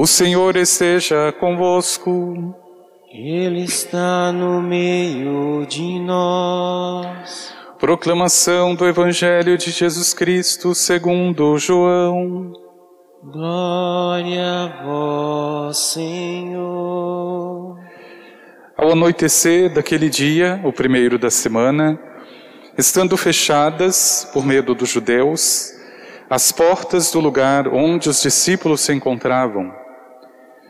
O Senhor esteja convosco. Ele está no meio de nós. Proclamação do Evangelho de Jesus Cristo segundo João. Glória a vós, Senhor. Ao anoitecer daquele dia, o primeiro da semana, estando fechadas, por medo dos judeus, as portas do lugar onde os discípulos se encontravam,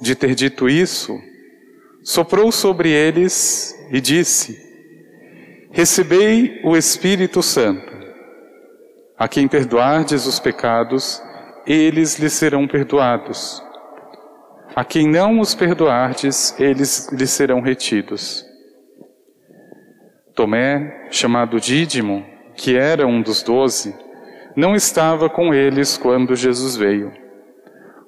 de ter dito isso, soprou sobre eles e disse: Recebei o Espírito Santo. A quem perdoardes os pecados, eles lhes serão perdoados. A quem não os perdoardes, eles lhes serão retidos. Tomé, chamado Dídimo, que era um dos doze, não estava com eles quando Jesus veio.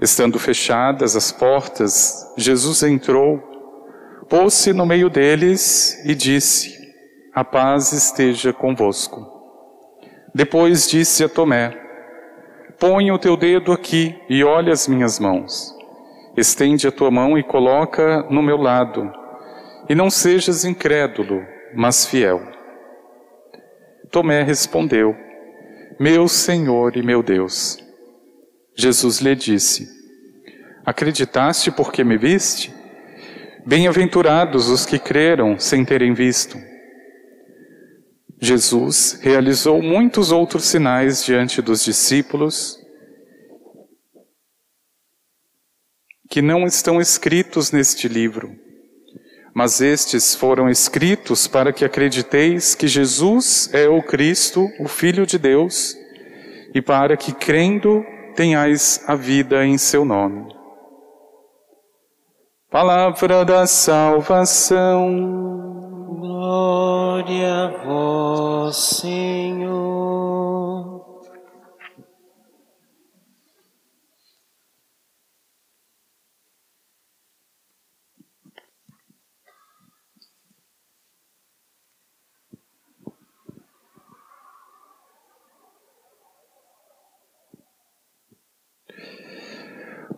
Estando fechadas as portas, Jesus entrou, pôs-se no meio deles e disse: A paz esteja convosco. Depois disse a Tomé: Põe o teu dedo aqui e olha as minhas mãos. Estende a tua mão e coloca no meu lado e não sejas incrédulo, mas fiel. Tomé respondeu: Meu Senhor e meu Deus. Jesus lhe disse: Acreditaste porque me viste? Bem-aventurados os que creram sem terem visto. Jesus realizou muitos outros sinais diante dos discípulos que não estão escritos neste livro mas estes foram escritos para que acrediteis que Jesus é o Cristo, o Filho de Deus, e para que, crendo, tenhais a vida em seu nome. Palavra da salvação. Glória a vós, Senhor.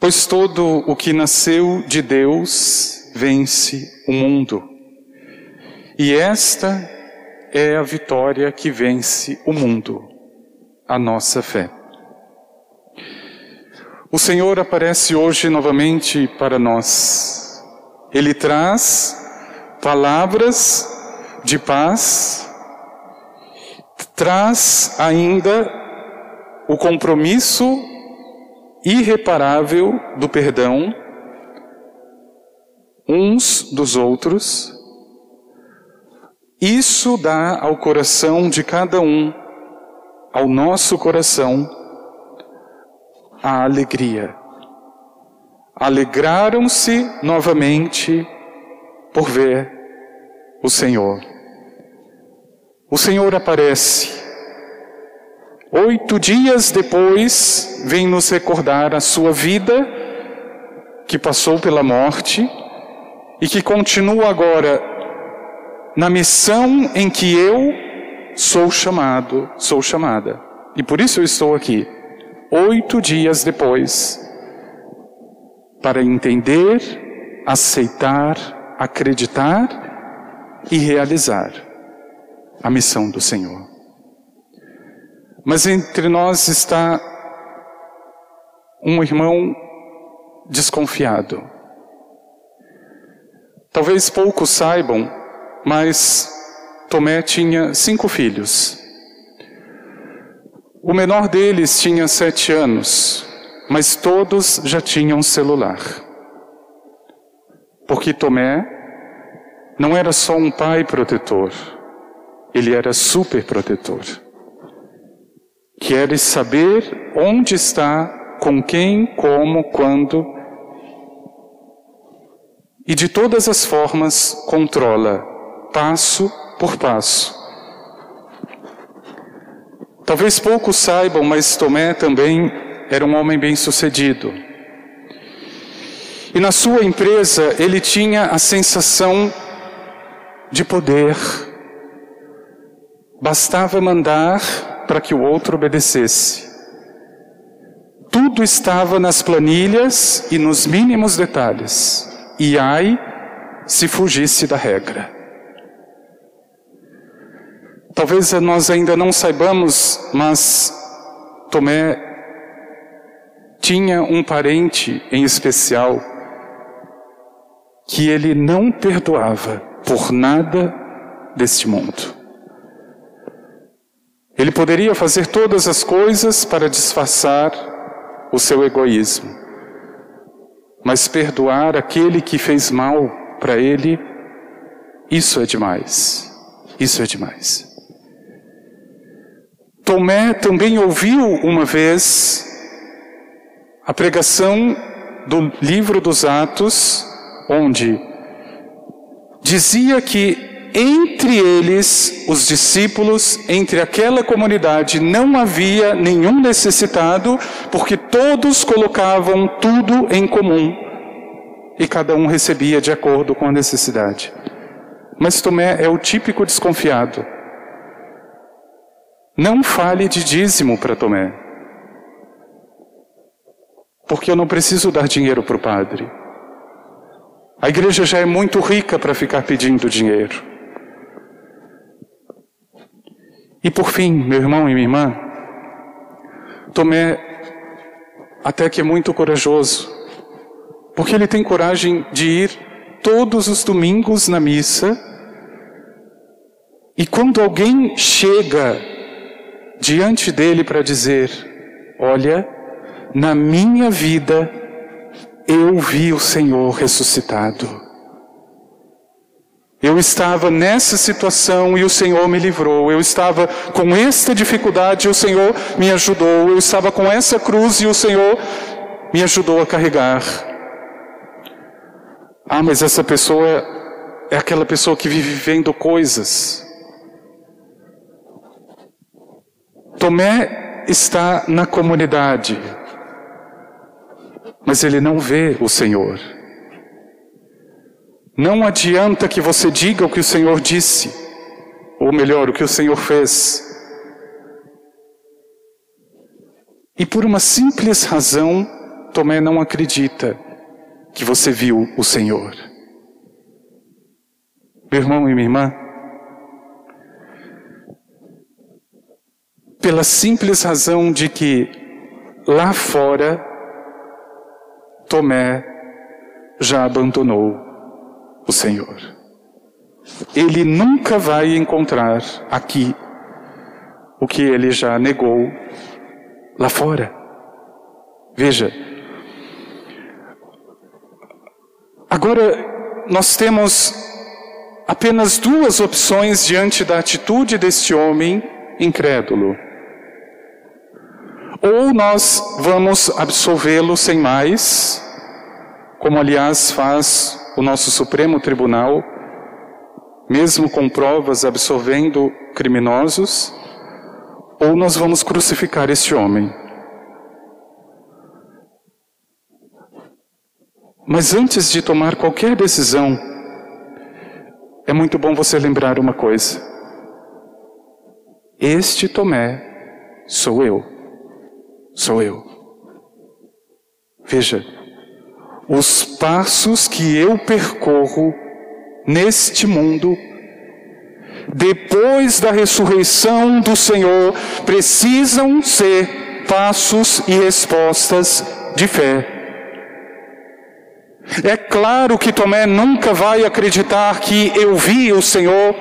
Pois todo o que nasceu de Deus vence o mundo. E esta é a vitória que vence o mundo, a nossa fé. O Senhor aparece hoje novamente para nós. Ele traz palavras de paz, traz ainda o compromisso irreparável do perdão uns dos outros, isso dá ao coração de cada um, ao nosso coração, a alegria. Alegraram-se novamente por ver o Senhor. O Senhor aparece Oito dias depois, vem nos recordar a sua vida, que passou pela morte e que continua agora na missão em que eu sou chamado, sou chamada. E por isso eu estou aqui, oito dias depois, para entender, aceitar, acreditar e realizar a missão do Senhor. Mas entre nós está um irmão desconfiado. Talvez poucos saibam, mas Tomé tinha cinco filhos. O menor deles tinha sete anos, mas todos já tinham celular. Porque Tomé não era só um pai protetor, ele era super protetor. Queres saber onde está, com quem, como, quando. E de todas as formas controla, passo por passo. Talvez poucos saibam, mas Tomé também era um homem bem-sucedido. E na sua empresa ele tinha a sensação de poder. Bastava mandar para que o outro obedecesse. Tudo estava nas planilhas e nos mínimos detalhes. E ai, se fugisse da regra. Talvez nós ainda não saibamos, mas Tomé tinha um parente em especial que ele não perdoava por nada deste mundo. Ele poderia fazer todas as coisas para disfarçar o seu egoísmo, mas perdoar aquele que fez mal para ele, isso é demais. Isso é demais. Tomé também ouviu uma vez a pregação do livro dos Atos, onde dizia que entre eles, os discípulos, entre aquela comunidade, não havia nenhum necessitado, porque todos colocavam tudo em comum e cada um recebia de acordo com a necessidade. Mas Tomé é o típico desconfiado. Não fale de dízimo para Tomé. Porque eu não preciso dar dinheiro para o padre. A igreja já é muito rica para ficar pedindo dinheiro. E por fim, meu irmão e minha irmã, Tomé até que é muito corajoso, porque ele tem coragem de ir todos os domingos na missa, e quando alguém chega diante dele para dizer: Olha, na minha vida eu vi o Senhor ressuscitado. Eu estava nessa situação e o Senhor me livrou. Eu estava com esta dificuldade e o Senhor me ajudou. Eu estava com essa cruz e o Senhor me ajudou a carregar. Ah, mas essa pessoa é aquela pessoa que vive vendo coisas. Tomé está na comunidade, mas ele não vê o Senhor. Não adianta que você diga o que o Senhor disse, ou melhor, o que o Senhor fez. E por uma simples razão, Tomé não acredita que você viu o Senhor. Meu irmão e minha irmã, pela simples razão de que lá fora Tomé já abandonou o Senhor. Ele nunca vai encontrar aqui o que ele já negou lá fora. Veja. Agora, nós temos apenas duas opções diante da atitude deste homem incrédulo. Ou nós vamos absolvê-lo sem mais, como aliás faz o nosso Supremo Tribunal, mesmo com provas absolvendo criminosos, ou nós vamos crucificar este homem. Mas antes de tomar qualquer decisão, é muito bom você lembrar uma coisa. Este Tomé sou eu sou eu. Veja, os passos que eu percorro neste mundo, depois da ressurreição do Senhor, precisam ser passos e respostas de fé. É claro que Tomé nunca vai acreditar que eu vi o Senhor,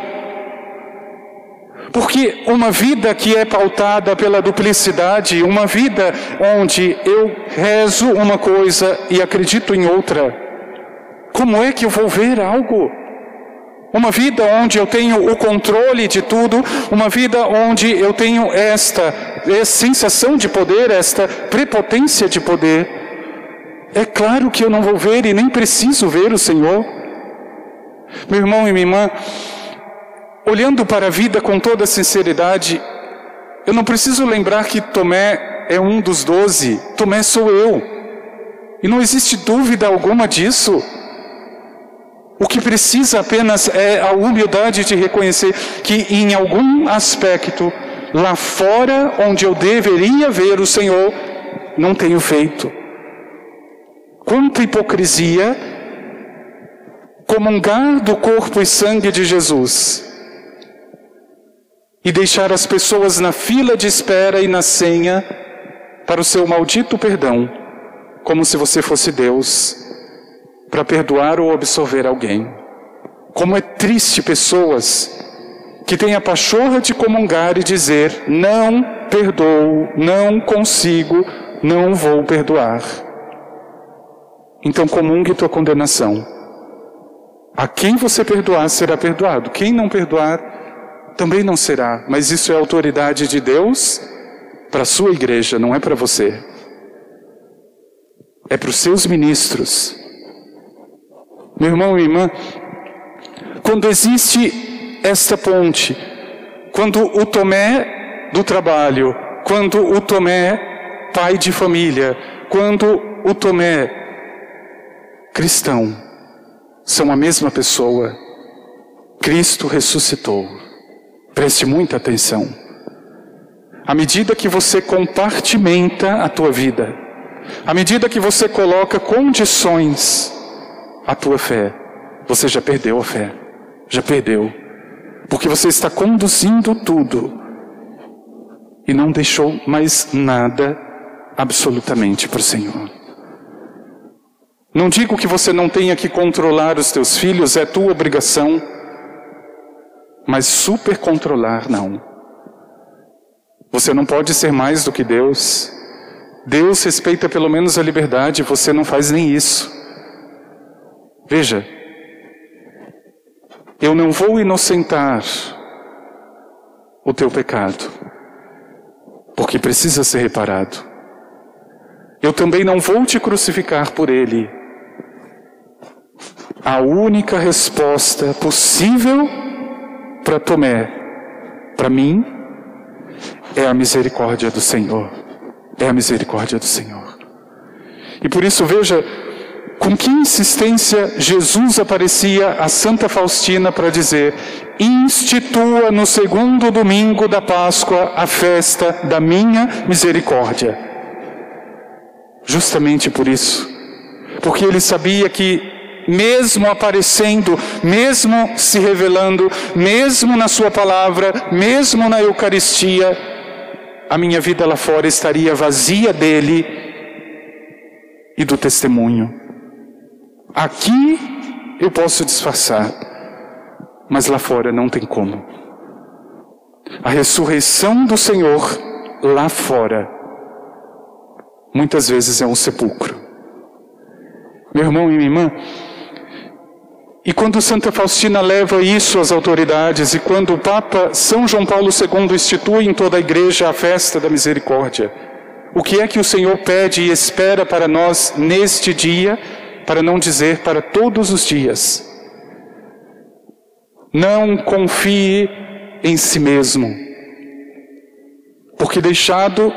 porque uma vida que é pautada pela duplicidade, uma vida onde eu rezo uma coisa e acredito em outra, como é que eu vou ver algo? Uma vida onde eu tenho o controle de tudo, uma vida onde eu tenho esta, esta sensação de poder, esta prepotência de poder. É claro que eu não vou ver e nem preciso ver o Senhor. Meu irmão e minha irmã, olhando para a vida com toda sinceridade, eu não preciso lembrar que Tomé é um dos doze, Tomé sou eu. E não existe dúvida alguma disso. O que precisa apenas é a humildade de reconhecer que, em algum aspecto, lá fora, onde eu deveria ver o Senhor, não tenho feito. Quanta hipocrisia comungar do corpo e sangue de Jesus e deixar as pessoas na fila de espera e na senha para o seu maldito perdão, como se você fosse Deus para perdoar ou absolver alguém. Como é triste pessoas que têm a pachorra de comungar e dizer: não perdoo, não consigo, não vou perdoar. Então comungue tua condenação. A quem você perdoar será perdoado. Quem não perdoar também não será. Mas isso é autoridade de Deus para a sua igreja, não é para você. É para os seus ministros. Meu irmão e irmã, quando existe esta ponte, quando o Tomé do trabalho, quando o Tomé pai de família, quando o Tomé cristão são a mesma pessoa, Cristo ressuscitou. Preste muita atenção. À medida que você compartimenta a tua vida, à medida que você coloca condições a tua fé, você já perdeu a fé. Já perdeu. Porque você está conduzindo tudo e não deixou mais nada absolutamente para o Senhor. Não digo que você não tenha que controlar os teus filhos, é tua obrigação, mas super controlar não. Você não pode ser mais do que Deus. Deus respeita pelo menos a liberdade, você não faz nem isso. Veja, eu não vou inocentar o teu pecado, porque precisa ser reparado. Eu também não vou te crucificar por ele. A única resposta possível para Tomé, para mim, é a misericórdia do Senhor. É a misericórdia do Senhor. E por isso, veja, com que insistência Jesus aparecia a Santa Faustina para dizer: institua no segundo domingo da Páscoa a festa da minha misericórdia. Justamente por isso, porque ele sabia que, mesmo aparecendo, mesmo se revelando, mesmo na Sua palavra, mesmo na Eucaristia, a minha vida lá fora estaria vazia dele e do testemunho. Aqui eu posso disfarçar, mas lá fora não tem como. A ressurreição do Senhor lá fora muitas vezes é um sepulcro. Meu irmão e minha irmã, e quando Santa Faustina leva isso às autoridades, e quando o Papa São João Paulo II institui em toda a igreja a festa da misericórdia, o que é que o Senhor pede e espera para nós neste dia? para não dizer para todos os dias. Não confie em si mesmo, porque deixado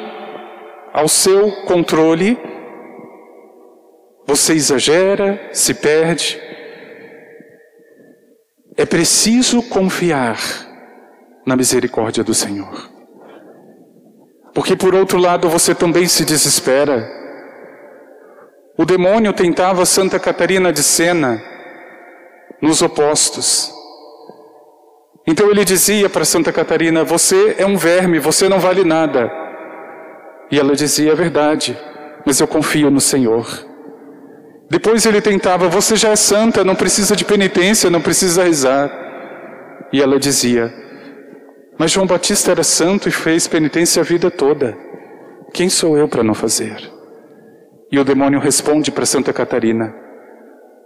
ao seu controle, você exagera, se perde. É preciso confiar na misericórdia do Senhor. Porque por outro lado você também se desespera. O demônio tentava Santa Catarina de Sena nos opostos. Então ele dizia para Santa Catarina: Você é um verme, você não vale nada. E ela dizia: É verdade, mas eu confio no Senhor. Depois ele tentava: Você já é santa, não precisa de penitência, não precisa rezar. E ela dizia: Mas João Batista era santo e fez penitência a vida toda. Quem sou eu para não fazer? E o demônio responde para Santa Catarina: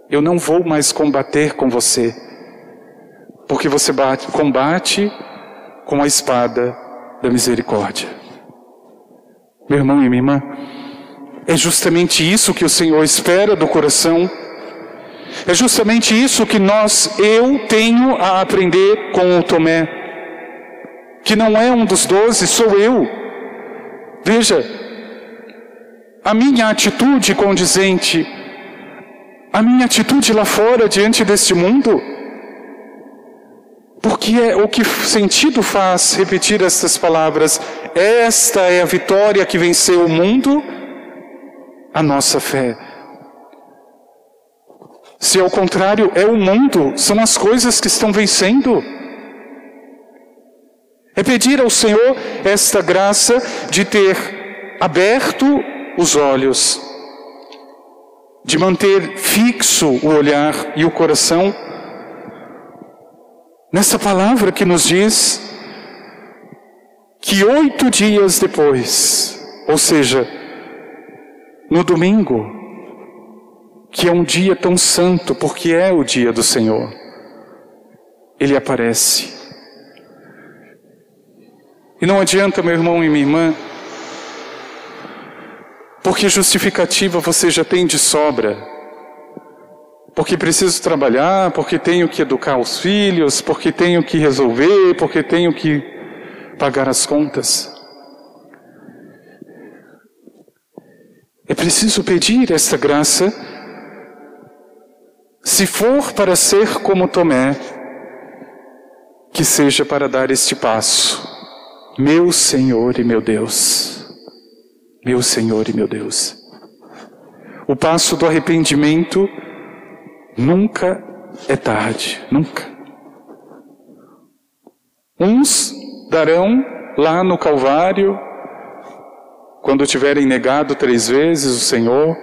Eu não vou mais combater com você, porque você bate, combate com a espada da misericórdia. Meu irmão e minha irmã, é justamente isso que o Senhor espera do coração. É justamente isso que nós, eu tenho a aprender com o Tomé, que não é um dos doze, sou eu. Veja, a minha atitude condizente, a minha atitude lá fora diante deste mundo, porque é o que sentido faz repetir estas palavras? Esta é a vitória que venceu o mundo a nossa fé. Se ao contrário é o mundo, são as coisas que estão vencendo. É pedir ao Senhor esta graça de ter aberto os olhos, de manter fixo o olhar e o coração nessa palavra que nos diz que oito dias depois, ou seja, no domingo, que é um dia tão santo, porque é o dia do Senhor, ele aparece. E não adianta, meu irmão e minha irmã, porque justificativa você já tem de sobra. Porque preciso trabalhar, porque tenho que educar os filhos, porque tenho que resolver, porque tenho que pagar as contas. É preciso pedir essa graça. Se for para ser como Tomé, que seja para dar este passo. Meu Senhor e meu Deus. Meu Senhor e meu Deus. O passo do arrependimento nunca é tarde, nunca. Uns darão lá no Calvário quando tiverem negado três vezes o Senhor,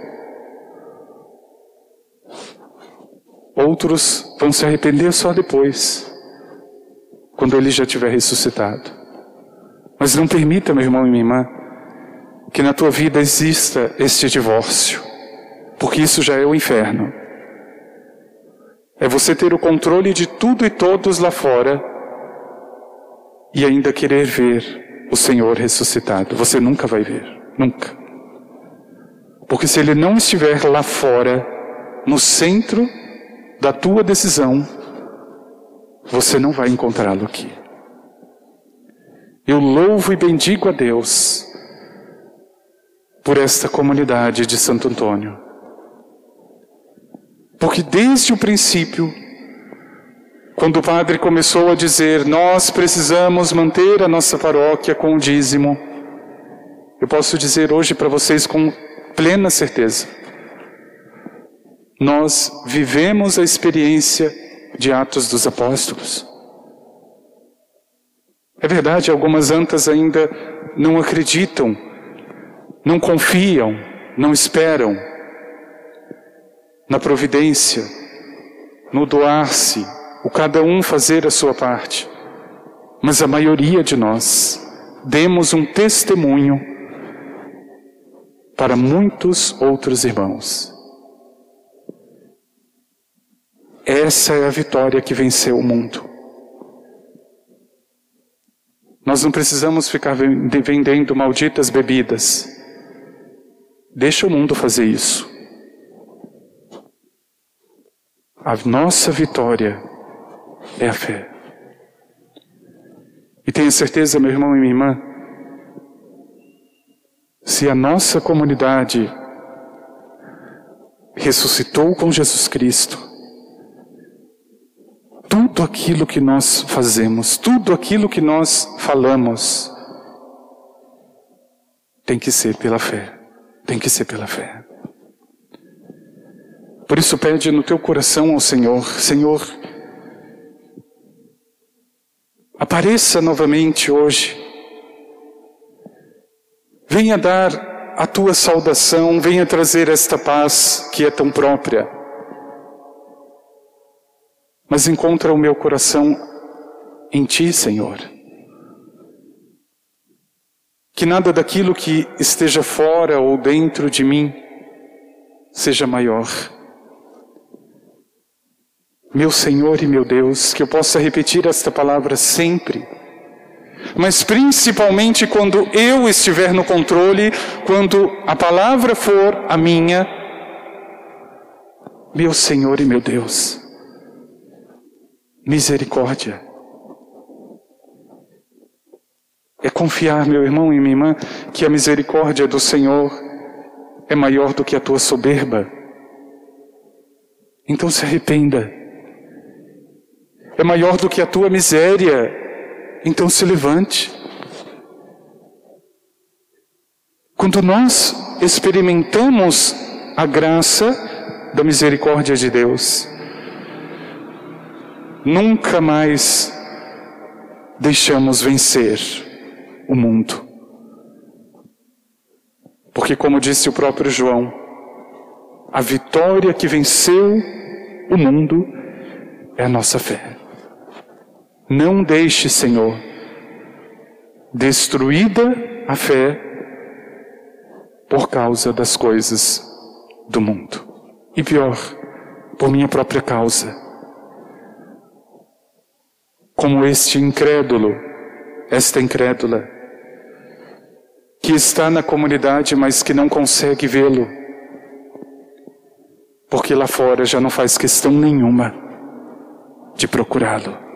outros vão se arrepender só depois, quando ele já tiver ressuscitado. Mas não permita, meu irmão e minha irmã, que na tua vida exista este divórcio, porque isso já é o inferno. É você ter o controle de tudo e todos lá fora e ainda querer ver o Senhor ressuscitado. Você nunca vai ver, nunca. Porque se ele não estiver lá fora, no centro da tua decisão, você não vai encontrá-lo aqui. Eu louvo e bendigo a Deus por esta comunidade de Santo Antônio. Porque desde o princípio quando o padre começou a dizer, nós precisamos manter a nossa paróquia com o dízimo, eu posso dizer hoje para vocês com plena certeza, nós vivemos a experiência de Atos dos Apóstolos. É verdade, algumas antas ainda não acreditam, não confiam, não esperam na providência, no doar-se, o cada um fazer a sua parte. Mas a maioria de nós demos um testemunho para muitos outros irmãos. Essa é a vitória que venceu o mundo. Nós não precisamos ficar vendendo malditas bebidas. Deixa o mundo fazer isso. A nossa vitória é a fé. E tenha certeza, meu irmão e minha irmã, se a nossa comunidade ressuscitou com Jesus Cristo, tudo aquilo que nós fazemos, tudo aquilo que nós falamos, tem que ser pela fé. Tem que ser pela fé. Por isso pede no teu coração ao Senhor, Senhor, Apareça novamente hoje. Venha dar a tua saudação, venha trazer esta paz que é tão própria. Mas encontra o meu coração em ti, Senhor. Que nada daquilo que esteja fora ou dentro de mim seja maior. Meu Senhor e meu Deus, que eu possa repetir esta palavra sempre, mas principalmente quando eu estiver no controle, quando a palavra for a minha, meu Senhor e meu Deus, misericórdia. É confiar, meu irmão e minha irmã, que a misericórdia do Senhor é maior do que a tua soberba. Então se arrependa. É maior do que a tua miséria. Então se levante. Quando nós experimentamos a graça da misericórdia de Deus, nunca mais deixamos vencer o mundo. Porque, como disse o próprio João, a vitória que venceu o mundo é a nossa fé. Não deixe, Senhor, destruída a fé por causa das coisas do mundo. E pior, por minha própria causa. Como este incrédulo, esta incrédula, que está na comunidade, mas que não consegue vê-lo, porque lá fora já não faz questão nenhuma de procurá-lo.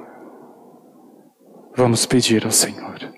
Vamos pedir ao Senhor.